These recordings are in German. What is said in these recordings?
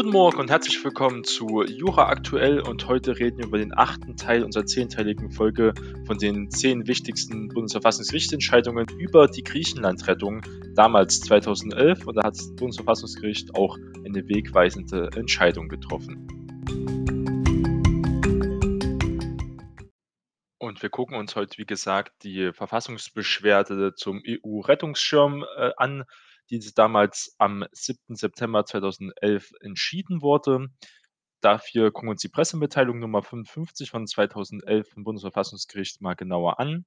Guten Morgen und herzlich willkommen zu Jura aktuell und heute reden wir über den achten Teil unserer zehnteiligen Folge von den zehn wichtigsten Bundesverfassungsgerichtsentscheidungen über die Griechenlandrettung damals 2011 und da hat das Bundesverfassungsgericht auch eine wegweisende Entscheidung getroffen. Und wir gucken uns heute, wie gesagt, die Verfassungsbeschwerde zum EU-Rettungsschirm äh, an die damals am 7. September 2011 entschieden wurde. Dafür gucken wir uns die Pressemitteilung Nummer 55 von 2011 vom Bundesverfassungsgericht mal genauer an.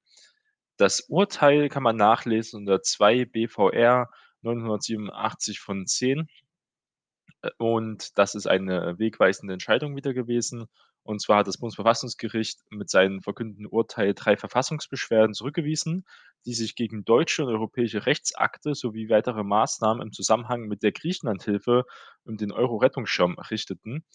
Das Urteil kann man nachlesen unter 2 BVR 987 von 10. Und das ist eine wegweisende Entscheidung wieder gewesen. Und zwar hat das Bundesverfassungsgericht mit seinem verkündeten Urteil drei Verfassungsbeschwerden zurückgewiesen, die sich gegen deutsche und europäische Rechtsakte sowie weitere Maßnahmen im Zusammenhang mit der Griechenlandhilfe und den Euro-Rettungsschirm richteten.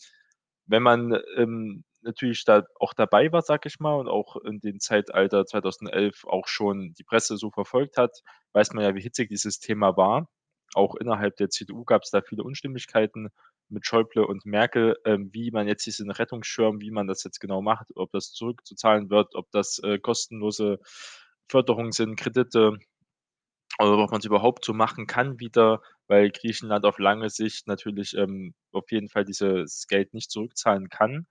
Wenn man ähm, natürlich da auch dabei war, sag ich mal, und auch in dem Zeitalter 2011 auch schon die Presse so verfolgt hat, weiß man ja, wie hitzig dieses Thema war. Auch innerhalb der CDU gab es da viele Unstimmigkeiten mit Schäuble und Merkel, ähm, wie man jetzt diesen Rettungsschirm, wie man das jetzt genau macht, ob das zurückzuzahlen wird, ob das äh, kostenlose Förderungen sind, Kredite oder ob man es überhaupt so machen kann wieder, weil Griechenland auf lange Sicht natürlich ähm, auf jeden Fall dieses Geld nicht zurückzahlen kann.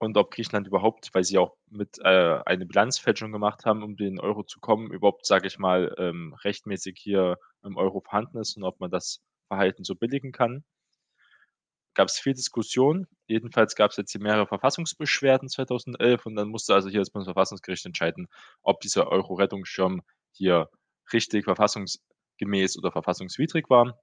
Und ob Griechenland überhaupt, weil sie auch mit äh, eine Bilanzfälschung gemacht haben, um den Euro zu kommen, überhaupt, sage ich mal, ähm, rechtmäßig hier im Euro vorhanden ist und ob man das Verhalten so billigen kann gab es viel Diskussion. Jedenfalls gab es jetzt hier mehrere Verfassungsbeschwerden 2011 und dann musste also hier das Bundesverfassungsgericht entscheiden, ob dieser Euro-Rettungsschirm hier richtig verfassungsgemäß oder verfassungswidrig war.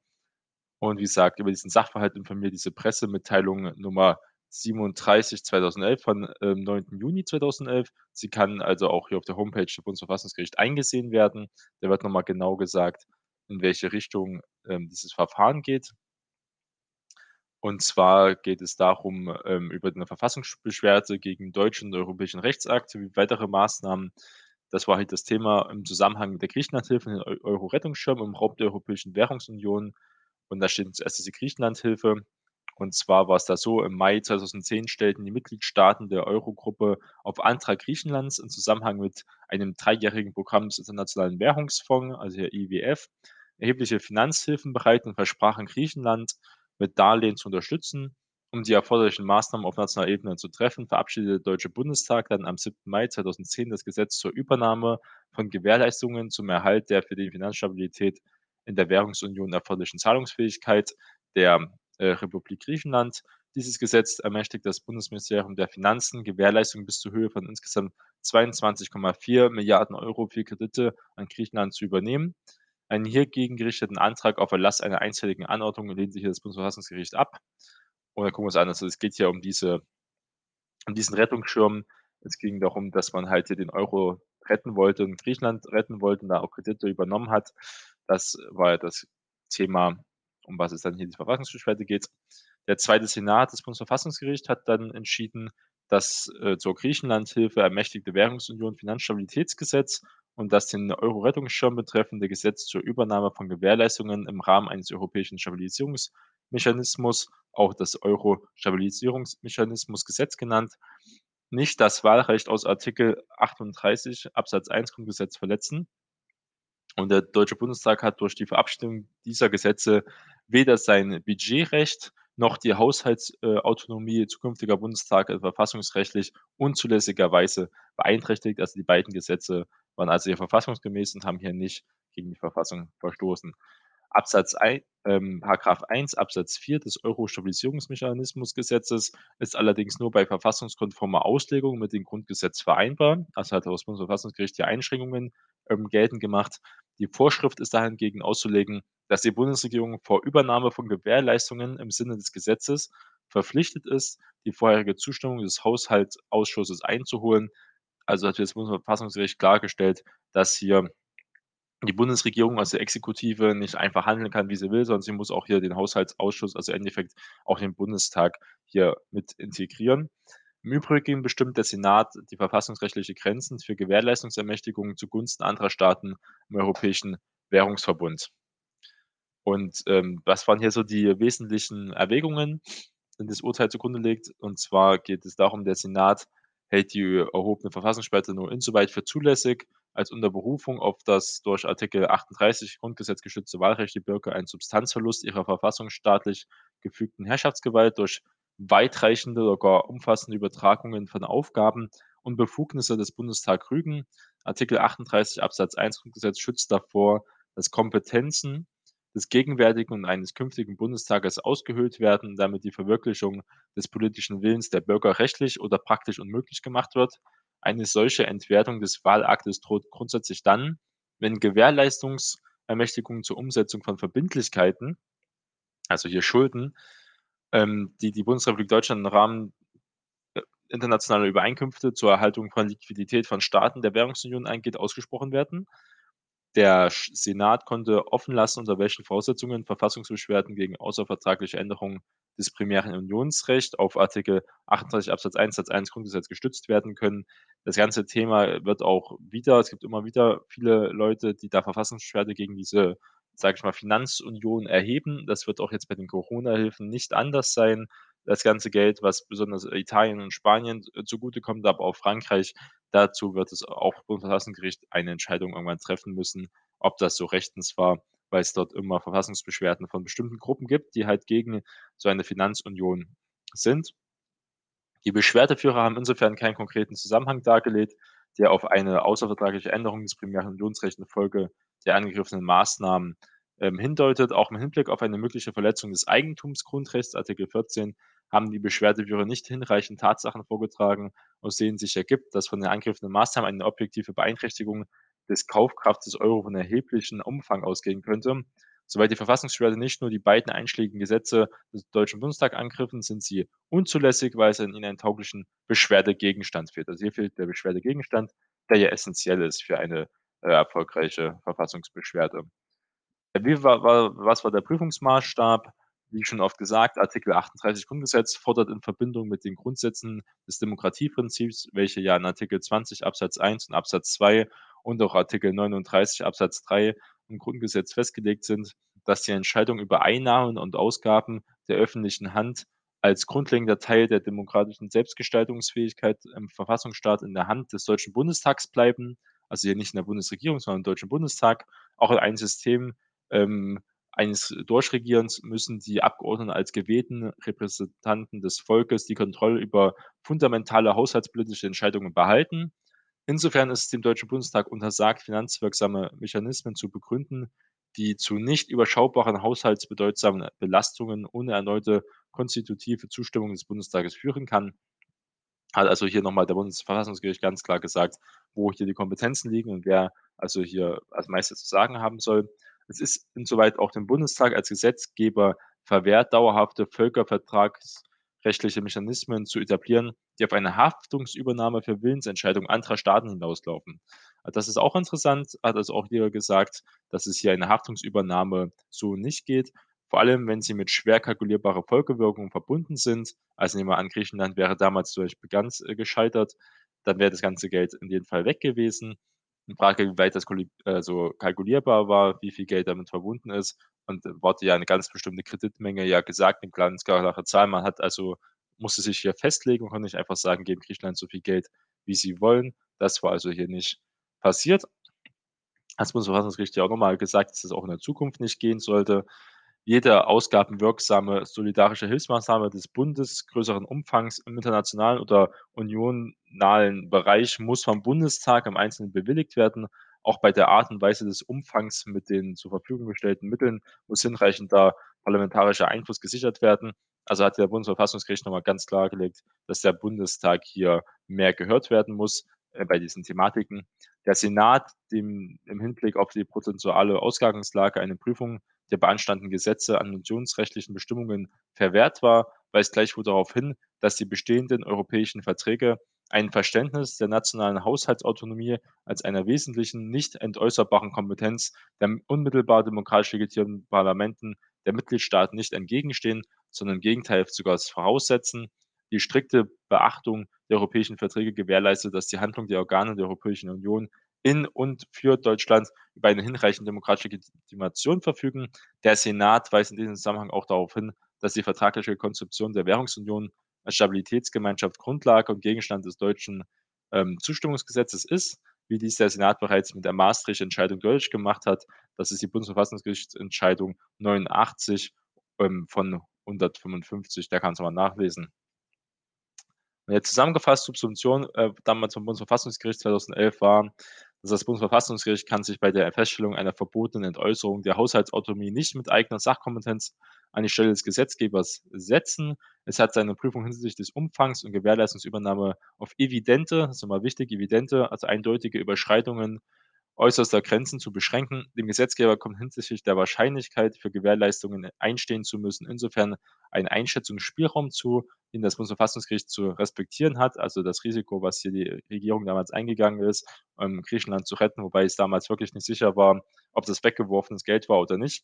Und wie gesagt, über diesen Sachverhalt informiert diese Pressemitteilung Nummer 37 2011 von ähm, 9. Juni 2011. Sie kann also auch hier auf der Homepage des Bundesverfassungsgerichts eingesehen werden. Da wird nochmal genau gesagt, in welche Richtung ähm, dieses Verfahren geht. Und zwar geht es darum, ähm, über eine Verfassungsbeschwerde gegen deutschen und europäischen Rechtsakt sowie weitere Maßnahmen. Das war halt das Thema im Zusammenhang mit der Griechenlandhilfe, den Euro-Rettungsschirm im Raum der Europäischen Währungsunion. Und da steht zuerst diese Griechenlandhilfe. Und zwar war es da so, im Mai 2010 stellten die Mitgliedstaaten der Eurogruppe auf Antrag Griechenlands im Zusammenhang mit einem dreijährigen Programm des Internationalen Währungsfonds, also der IWF, erhebliche Finanzhilfen bereit und versprachen Griechenland mit Darlehen zu unterstützen. Um die erforderlichen Maßnahmen auf nationaler Ebene zu treffen, verabschiedete der Deutsche Bundestag dann am 7. Mai 2010 das Gesetz zur Übernahme von Gewährleistungen zum Erhalt der für die Finanzstabilität in der Währungsunion erforderlichen Zahlungsfähigkeit der äh, Republik Griechenland. Dieses Gesetz ermächtigt das Bundesministerium der Finanzen, Gewährleistungen bis zur Höhe von insgesamt 22,4 Milliarden Euro für Kredite an Griechenland zu übernehmen. Einen hiergegen gerichteten Antrag auf Erlass einer einstweiligen Anordnung lehnt sich das Bundesverfassungsgericht ab. Und dann gucken wir uns an, also es geht hier um diese um diesen Rettungsschirm. Es ging darum, dass man halt hier den Euro retten wollte und Griechenland retten wollte und da auch Kredite übernommen hat. Das war ja das Thema, um was es dann hier in die Verfassungsbeschwerde geht. Der zweite Senat des Bundesverfassungsgerichts hat dann entschieden, das äh, zur Griechenlandhilfe ermächtigte Währungsunion Finanzstabilitätsgesetz und das den Euro-Rettungsschirm betreffende Gesetz zur Übernahme von Gewährleistungen im Rahmen eines europäischen Stabilisierungsmechanismus, auch das Euro-Stabilisierungsmechanismus-Gesetz genannt, nicht das Wahlrecht aus Artikel 38 Absatz 1 Grundgesetz verletzen. Und der Deutsche Bundestag hat durch die Verabschiedung dieser Gesetze weder sein Budgetrecht noch die Haushaltsautonomie zukünftiger Bundestage verfassungsrechtlich unzulässigerweise beeinträchtigt. Also die beiden Gesetze waren also hier verfassungsgemäß und haben hier nicht gegen die Verfassung verstoßen. Absatz 1, ähm, Paragraph 1 Absatz 4 des Euro-Stabilisierungsmechanismusgesetzes ist allerdings nur bei verfassungskonformer Auslegung mit dem Grundgesetz vereinbar. Also hat das Bundesverfassungsgericht die Einschränkungen ähm, geltend gemacht. Die Vorschrift ist dahingegen auszulegen, dass die Bundesregierung vor Übernahme von Gewährleistungen im Sinne des Gesetzes verpflichtet ist, die vorherige Zustimmung des Haushaltsausschusses einzuholen. Also hat das Bundesverfassungsgericht klargestellt, dass hier die Bundesregierung, also die Exekutive, nicht einfach handeln kann, wie sie will, sondern sie muss auch hier den Haushaltsausschuss, also im Endeffekt auch den Bundestag hier mit integrieren. Im Übrigen bestimmt der Senat die verfassungsrechtliche Grenzen für Gewährleistungsermächtigungen zugunsten anderer Staaten im Europäischen Währungsverbund. Und, ähm, was waren hier so die wesentlichen Erwägungen, die das Urteil zugrunde legt? Und zwar geht es darum, der Senat hält die erhobene Verfassungssperre nur insoweit für zulässig, als unter Berufung auf das durch Artikel 38 Grundgesetz geschützte Wahlrecht die Bürger einen Substanzverlust ihrer verfassungsstaatlich gefügten Herrschaftsgewalt durch weitreichende oder gar umfassende Übertragungen von Aufgaben und Befugnisse des Bundestags rügen. Artikel 38 Absatz 1 Grundgesetz schützt davor, dass Kompetenzen des gegenwärtigen und eines künftigen Bundestages ausgehöhlt werden, damit die Verwirklichung des politischen Willens der Bürger rechtlich oder praktisch unmöglich gemacht wird. Eine solche Entwertung des Wahlaktes droht grundsätzlich dann, wenn Gewährleistungsermächtigungen zur Umsetzung von Verbindlichkeiten, also hier Schulden, ähm, die die Bundesrepublik Deutschland im Rahmen äh, internationaler Übereinkünfte zur Erhaltung von Liquidität von Staaten der Währungsunion eingeht, ausgesprochen werden. Der Senat konnte offen lassen, unter welchen Voraussetzungen Verfassungsbeschwerden gegen außervertragliche Änderungen des primären Unionsrechts auf Artikel 38 Absatz 1 Satz 1 Grundgesetz gestützt werden können. Das ganze Thema wird auch wieder es gibt immer wieder viele Leute, die da Verfassungsbeschwerde gegen diese, sage ich mal, Finanzunion erheben. Das wird auch jetzt bei den Corona-Hilfen nicht anders sein. Das ganze Geld, was besonders Italien und Spanien zugutekommt, aber auch Frankreich, Dazu wird es auch Bundesverfassungsgericht eine Entscheidung irgendwann treffen müssen, ob das so rechtens war, weil es dort immer Verfassungsbeschwerden von bestimmten Gruppen gibt, die halt gegen so eine Finanzunion sind. Die Beschwerdeführer haben insofern keinen konkreten Zusammenhang dargelegt, der auf eine außervertragliche Änderung des primären Unionsrechts infolge der angegriffenen Maßnahmen ähm, hindeutet. Auch im Hinblick auf eine mögliche Verletzung des Eigentumsgrundrechts, Artikel 14, haben die Beschwerdeführer nicht hinreichend Tatsachen vorgetragen, aus denen sich ergibt, dass von den angegriffenen Maßnahmen eine objektive Beeinträchtigung des Kaufkrafts des Euro von erheblichem Umfang ausgehen könnte. Soweit die Verfassungsbeschwerde nicht nur die beiden einschlägigen Gesetze des Deutschen Bundestags angriffen, sind sie unzulässig, weil es in ihnen einen tauglichen Beschwerdegegenstand fehlt. Also hier fehlt der Beschwerdegegenstand, der ja essentiell ist für eine äh, erfolgreiche Verfassungsbeschwerde. Wie war, war, was war der Prüfungsmaßstab? Wie schon oft gesagt, Artikel 38 Grundgesetz fordert in Verbindung mit den Grundsätzen des Demokratieprinzips, welche ja in Artikel 20 Absatz 1 und Absatz 2 und auch Artikel 39 Absatz 3 im Grundgesetz festgelegt sind, dass die Entscheidung über Einnahmen und Ausgaben der öffentlichen Hand als grundlegender Teil der demokratischen Selbstgestaltungsfähigkeit im Verfassungsstaat in der Hand des Deutschen Bundestags bleiben, also hier nicht in der Bundesregierung, sondern im Deutschen Bundestag, auch ein System ähm, eines Durchregierens müssen die Abgeordneten als gewählten Repräsentanten des Volkes die Kontrolle über fundamentale haushaltspolitische Entscheidungen behalten. Insofern ist es dem Deutschen Bundestag untersagt, finanzwirksame Mechanismen zu begründen, die zu nicht überschaubaren haushaltsbedeutsamen Belastungen ohne erneute konstitutive Zustimmung des Bundestages führen kann. Hat also hier nochmal der Bundesverfassungsgericht ganz klar gesagt, wo hier die Kompetenzen liegen und wer also hier als Meister zu sagen haben soll. Es ist insoweit auch dem Bundestag als Gesetzgeber verwehrt, dauerhafte völkervertragsrechtliche Mechanismen zu etablieren, die auf eine Haftungsübernahme für Willensentscheidungen anderer Staaten hinauslaufen. Das ist auch interessant, hat also auch hier gesagt, dass es hier eine Haftungsübernahme so nicht geht. Vor allem, wenn sie mit schwer kalkulierbarer Folgewirkung verbunden sind. Also nehmen wir an, Griechenland wäre damals durch ganz äh, gescheitert, dann wäre das ganze Geld in dem Fall weg gewesen. Die Frage, wie weit das also kalkulierbar war, wie viel Geld damit verbunden ist und wurde ja eine ganz bestimmte Kreditmenge ja gesagt, 'ne ganz klare Zahl. Man hat also musste sich hier festlegen und konnte nicht einfach sagen: „Geben Griechenland so viel Geld, wie sie wollen.“ Das war also hier nicht passiert. Das Bundesverfassungsgericht ja auch noch mal gesagt, dass es auch in der Zukunft nicht gehen sollte jede ausgabenwirksame solidarische Hilfsmaßnahme des Bundes größeren Umfangs im internationalen oder unionalen Bereich muss vom Bundestag im Einzelnen bewilligt werden. Auch bei der Art und Weise des Umfangs mit den zur Verfügung gestellten Mitteln muss hinreichender parlamentarischer Einfluss gesichert werden. Also hat der Bundesverfassungsgericht nochmal ganz klargelegt, dass der Bundestag hier mehr gehört werden muss äh, bei diesen Thematiken. Der Senat, dem im Hinblick auf die prozentuale Ausgangslage eine Prüfung der beanstandeten Gesetze an unionsrechtlichen Bestimmungen verwehrt war, weist gleichwohl darauf hin, dass die bestehenden europäischen Verträge ein Verständnis der nationalen Haushaltsautonomie als einer wesentlichen, nicht entäußerbaren Kompetenz der unmittelbar demokratisch legitimierten Parlamenten der Mitgliedstaaten nicht entgegenstehen, sondern im Gegenteil sogar voraussetzen. Die strikte Beachtung der europäischen Verträge gewährleistet, dass die Handlung der Organe der Europäischen Union in und für Deutschland über eine hinreichende demokratische Legitimation verfügen. Der Senat weist in diesem Zusammenhang auch darauf hin, dass die vertragliche Konzeption der Währungsunion als Stabilitätsgemeinschaft Grundlage und Gegenstand des deutschen ähm, Zustimmungsgesetzes ist, wie dies der Senat bereits mit der Maastricht-Entscheidung deutlich gemacht hat. Das ist die Bundesverfassungsgerichtsentscheidung 89 ähm, von 155, da kannst du mal nachlesen. Und jetzt zusammengefasst, Subsumption äh, damals vom Bundesverfassungsgericht 2011 war, dass das Bundesverfassungsgericht kann sich bei der Feststellung einer verbotenen Entäußerung der Haushaltsautonomie nicht mit eigener Sachkompetenz an die Stelle des Gesetzgebers setzen. Es hat seine Prüfung hinsichtlich des Umfangs und Gewährleistungsübernahme auf evidente, das ist immer wichtig, evidente, also eindeutige Überschreitungen äußerster Grenzen zu beschränken. Dem Gesetzgeber kommt hinsichtlich der Wahrscheinlichkeit für Gewährleistungen einstehen zu müssen, insofern ein Einschätzungsspielraum zu, den das Bundesverfassungsgericht zu respektieren hat. Also das Risiko, was hier die Regierung damals eingegangen ist, um Griechenland zu retten, wobei es damals wirklich nicht sicher war, ob das weggeworfenes Geld war oder nicht.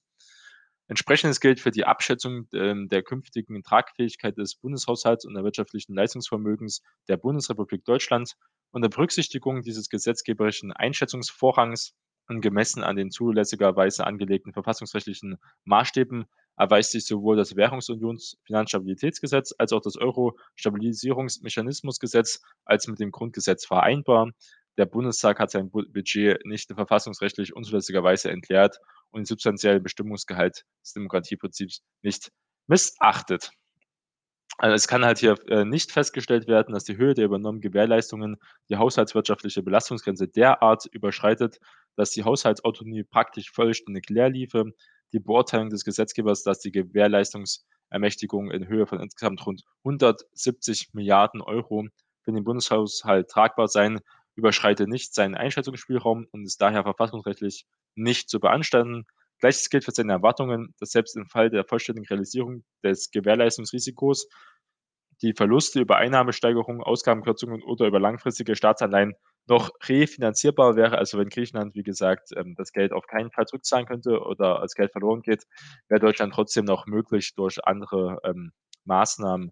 Entsprechendes gilt für die Abschätzung ähm, der künftigen Tragfähigkeit des Bundeshaushalts und der wirtschaftlichen Leistungsvermögens der Bundesrepublik Deutschland unter Berücksichtigung dieses gesetzgeberischen Einschätzungsvorrangs und gemessen an den zulässigerweise angelegten verfassungsrechtlichen Maßstäben erweist sich sowohl das Währungsunionsfinanzstabilitätsgesetz als auch das Euro-Stabilisierungsmechanismusgesetz als mit dem Grundgesetz vereinbar. Der Bundestag hat sein Budget nicht verfassungsrechtlich unzulässigerweise entleert und den substanziellen Bestimmungsgehalt des Demokratieprinzips nicht missachtet. Also es kann halt hier äh, nicht festgestellt werden, dass die Höhe der übernommenen Gewährleistungen die haushaltswirtschaftliche Belastungsgrenze derart überschreitet, dass die Haushaltsautonomie praktisch vollständig leer liefe. Die Beurteilung des Gesetzgebers, dass die Gewährleistungsermächtigung in Höhe von insgesamt rund 170 Milliarden Euro für den Bundeshaushalt tragbar sein, überschreitet nicht seinen Einschätzungsspielraum und ist daher verfassungsrechtlich nicht zu beanstanden. Gleiches gilt für seine Erwartungen, dass selbst im Fall der vollständigen Realisierung des Gewährleistungsrisikos die Verluste über Einnahmesteigerungen, Ausgabenkürzungen oder über langfristige Staatsanleihen noch refinanzierbar wäre. Also wenn Griechenland, wie gesagt, ähm, das Geld auf keinen Fall zurückzahlen könnte oder als Geld verloren geht, wäre Deutschland trotzdem noch möglich, durch andere ähm, Maßnahmen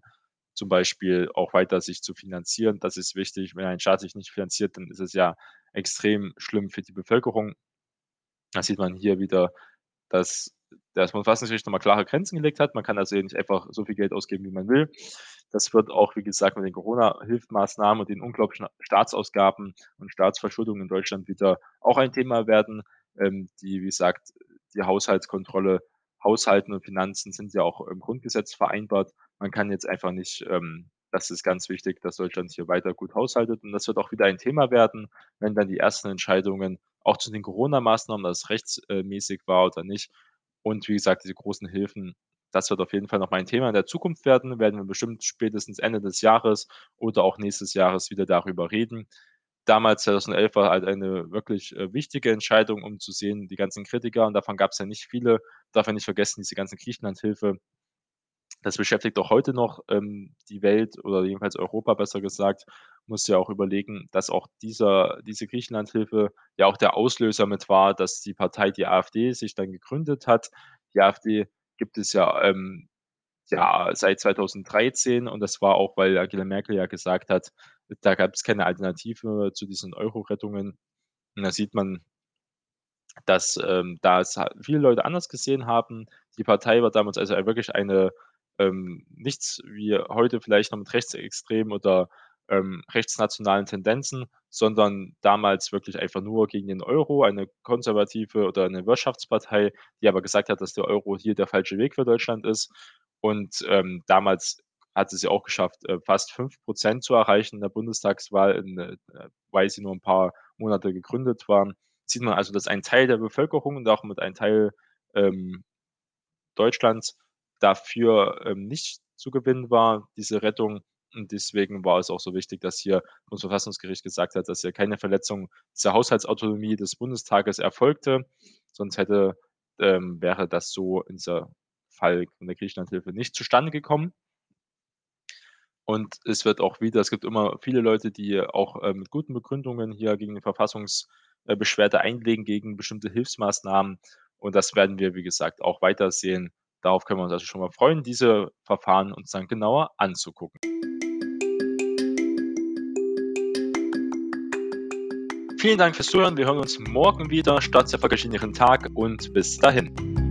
zum Beispiel auch weiter sich zu finanzieren. Das ist wichtig. Wenn ein Staat sich nicht finanziert, dann ist es ja extrem schlimm für die Bevölkerung. Da sieht man hier wieder dass das Bundesverfassungsgericht nochmal klare Grenzen gelegt hat. Man kann also nicht einfach so viel Geld ausgeben, wie man will. Das wird auch, wie gesagt, mit den Corona-Hilfsmaßnahmen und den unglaublichen Staatsausgaben und Staatsverschuldungen in Deutschland wieder auch ein Thema werden. Ähm, die, wie gesagt, die Haushaltskontrolle, Haushalten und Finanzen sind ja auch im Grundgesetz vereinbart. Man kann jetzt einfach nicht, ähm, das ist ganz wichtig, dass Deutschland hier weiter gut haushaltet. Und das wird auch wieder ein Thema werden, wenn dann die ersten Entscheidungen auch zu den Corona-Maßnahmen, dass es rechtsmäßig war oder nicht. Und wie gesagt, diese großen Hilfen, das wird auf jeden Fall noch mal ein Thema in der Zukunft werden. Werden wir bestimmt spätestens Ende des Jahres oder auch nächstes Jahres wieder darüber reden. Damals, 2011, war halt eine wirklich äh, wichtige Entscheidung, um zu sehen, die ganzen Kritiker, und davon gab es ja nicht viele, darf man nicht vergessen, diese ganze Griechenland-Hilfe, das beschäftigt auch heute noch ähm, die Welt oder jedenfalls Europa besser gesagt. Muss ja auch überlegen, dass auch dieser, diese Griechenlandhilfe ja auch der Auslöser mit war, dass die Partei, die AfD, sich dann gegründet hat. Die AfD gibt es ja, ähm, ja seit 2013 und das war auch, weil Angela Merkel ja gesagt hat, da gab es keine Alternative zu diesen Euro-Rettungen. Und da sieht man, dass ähm, da viele Leute anders gesehen haben. Die Partei war damals also wirklich eine ähm, nichts wie heute vielleicht noch mit rechtsextremen oder ähm, rechtsnationalen Tendenzen, sondern damals wirklich einfach nur gegen den Euro, eine konservative oder eine Wirtschaftspartei, die aber gesagt hat, dass der Euro hier der falsche Weg für Deutschland ist. Und ähm, damals hat es ja auch geschafft, äh, fast 5% zu erreichen in der Bundestagswahl, in, äh, weil sie nur ein paar Monate gegründet waren. Sieht man also, dass ein Teil der Bevölkerung und auch mit einem Teil ähm, Deutschlands dafür ähm, nicht zu gewinnen war, diese Rettung. Und deswegen war es auch so wichtig, dass hier das Verfassungsgericht gesagt hat, dass hier keine Verletzung dieser Haushaltsautonomie des Bundestages erfolgte. Sonst hätte, ähm, wäre das so in dieser Fall von der Griechenlandhilfe nicht zustande gekommen. Und es wird auch wieder, es gibt immer viele Leute, die auch äh, mit guten Begründungen hier gegen die Verfassungsbeschwerde einlegen, gegen bestimmte Hilfsmaßnahmen. Und das werden wir, wie gesagt, auch weiter sehen. Darauf können wir uns also schon mal freuen, diese Verfahren uns dann genauer anzugucken. Vielen Dank fürs Zuhören. Wir hören uns morgen wieder. Start sehr vergesslichen Tag und bis dahin.